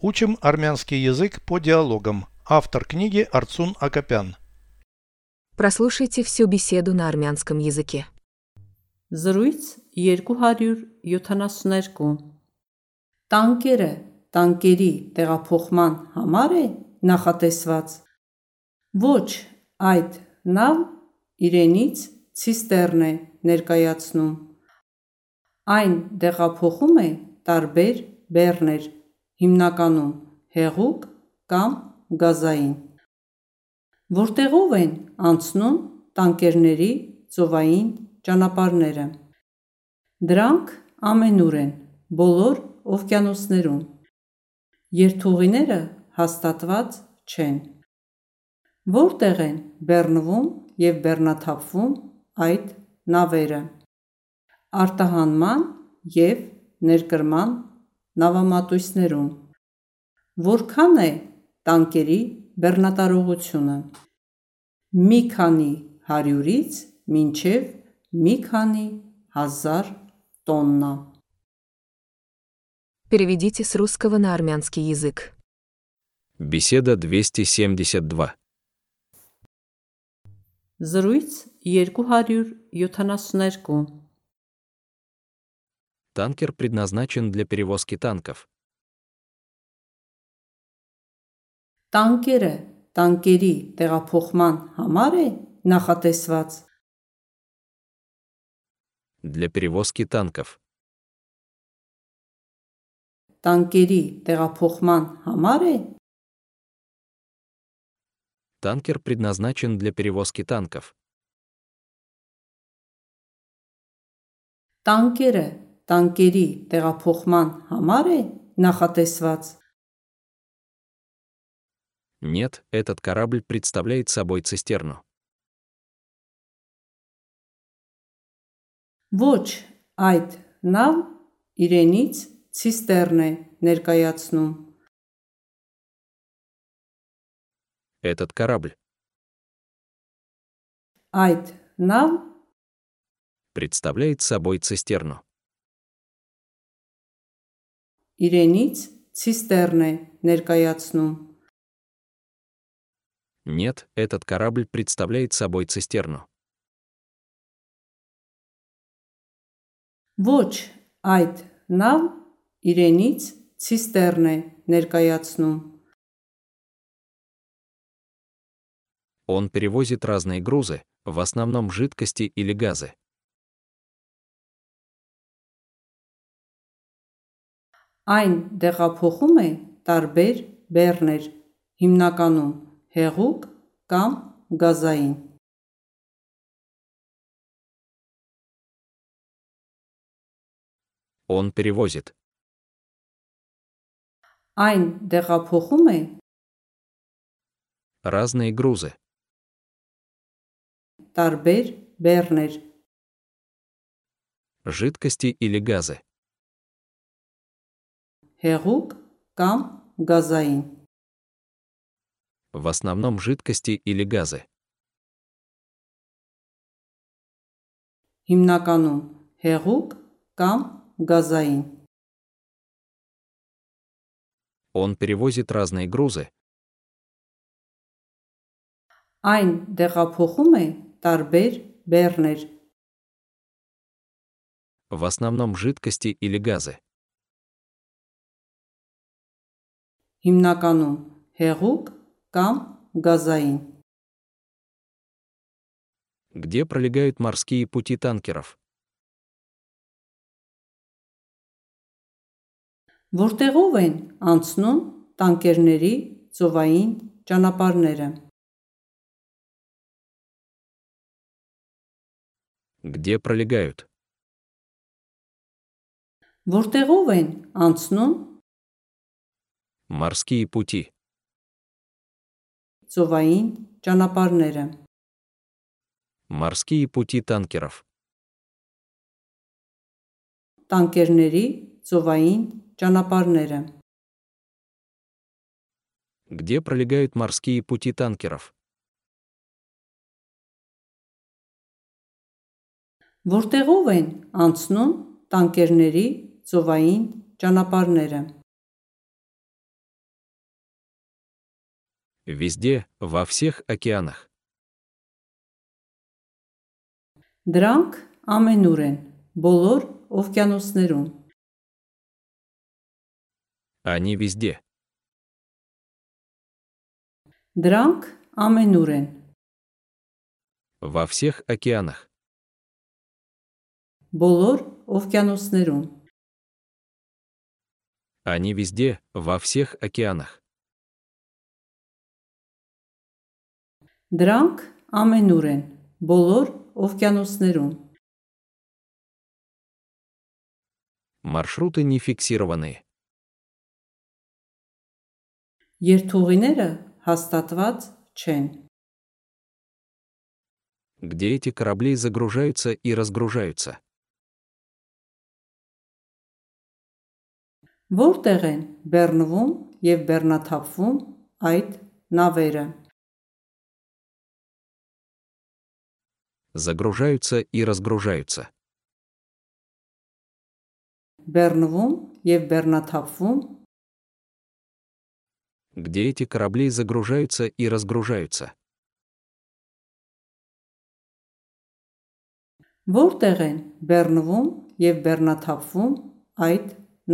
Учим армянский язык по диалогам. Автор книги Арцун Акопян. Прослушайте всю беседу на армянском языке. Զրույց 272 Տանկերը տանկերի տեղափոխման համար է նախատեսված։ Ոչ, այդ նավ իրենից ցիստեռն է ներկայացնում։ Այն տեղափոխում է տարբեր բեռներ, հիմնականում հեղուկ կամ գազային։ Որտեղով են անցնում տանկերների ծովային ճանապարհները։ Դրանք ամենուր են բոլոր օվկիանոսներում։ Երթուղիները հաստատված չեն։ Որտեղ են բեռնվում և բեռնաթափվում այդ նավերը։ Արտահանման և ներկրման նավամատույցներում։ Որքան է տանկերի բեռնատարողությունը։ Մի քանի հարյուրից մինչև մի քանի հազար տոննա։ Переведите с русского на армянский язык. Беседа 272. Զրույց 272 Танкер предназначен для перевозки танков. Տանկերը տանկերի տեղափոխման համար է նախատեսված։ Для перевозки танков. Տանկերի տեղափոխման համար է Танкер предназначен для перевозки танков. Տանկերը տանկերի տեղափոխման համար է նախատեսված։ Нет, этот корабль представляет собой цистерну. Ոչ, այդ նավ իրենից ցիստեռն է ներկայացնում։ Этот корабль Այդ նավ представляет собой цистерну. իրենից ցիստեռն է ներկայացնում։ Нет, этот корабль представляет собой цистерну. Ոչ, այդ նավ իրենից ցիստեռն է ներկայացնում։ Он перевозит разные грузы, в основном жидкости или газы. Այն տեղափոխում է տարբեր բեռներ, հիմնականում հեղուկ կամ գազային։ Он перевозит Այն տեղափոխում է разные грузы, տարբեր բեռներ, жидкости или газы. հեղուկ կամ գազային։ В основном жидкости или газы. Հիմնականում հեղուկ կամ գազային։ Он перевозит разные грузы, Այն տեղափոխում է տարբեր բեռներ, в основном жидкости или газы. հիմնականում հեղուկ կամ գազային։ Где пролегают морские пути танкеров? Որտեղով են անցնում տանկերների ծովային ճանապարհները։ Где пролегают? Որտեղով են անցնում Морские пути. ծովային ճանապարհները։ Морские пути танкеров. Տանկերների ծովային ճանապարհները։ Где пролегают морские пути танкеров? Որտեղով են անցնում տանկերների ծովային ճանապարհները։ Везде, во всех океанах. Դրանք ամենուր են, բոլոր օվկիանոսներում։ Они везде. Դրանք ամենուր են, Во всех океанах. բոլոր օվկիանոսներում։ Они везде, во всех океанах. Դրանք ամենուր են, բոլոր օվկիանոսներում։ Маршруты не фиксированные. Երթուղիները հաստատված չեն։ где эти корабли загружаются и разгружаются. Որտեղ են բեռնվում եւ բեռնաթափվում այդ նավերը։ Загружаются и разгружаются. Բեռնվում եւ բեռնաթափվում где эти корабли загружаются и разгружаются. Որտեղ են բեռնվում եւ բեռնաթափվում այդ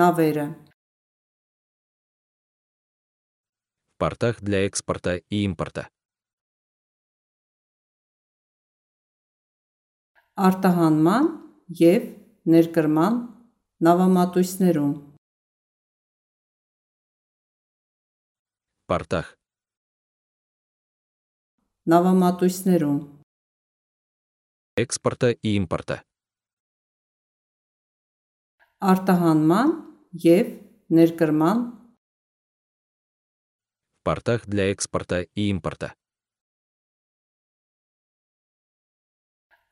նավերը։ В портах для экспорта и импорта. Արտահանման եւ ներկրման նավամատույցներում։ портах. Նավամատույցներում։ Экспорта и импорта. Արտահանման եւ ներկրման В портах для экспорта и импорта.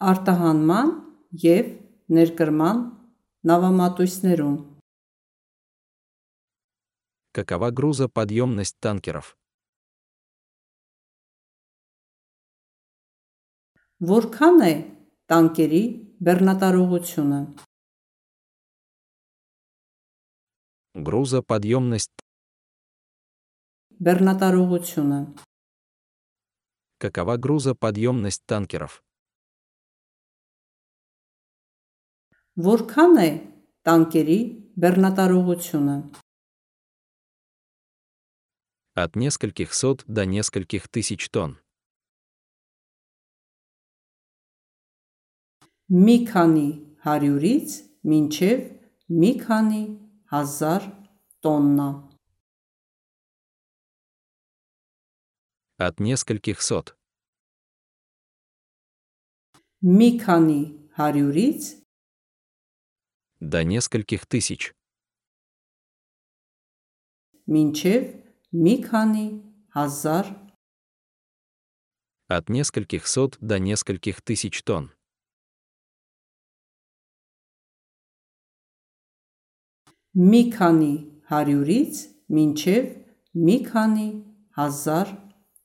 Արտահանման եւ ներկրման նավամատույցներում։ Какова грузоподъемность танкеров? Որքան է տանկերի բեռնատարողությունը։ Грузоподъемность. Բեռնատարողությունը։ Какова грузоподъемность танкеров? Որքան է տանկերի բեռնատարողությունը։ От нескольких сот до нескольких тысяч тонн. Մի քանի հարյուրից մինչև մի քանի հազար տոննա։ От нескольких сот. Մի քանի հարյուրից До нескольких тысяч. մինչև մի քանի հազար От нескольких сот до нескольких тысяч тонн. մի քանի հարյուրից մինչև մի քանի հազար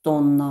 տոննա։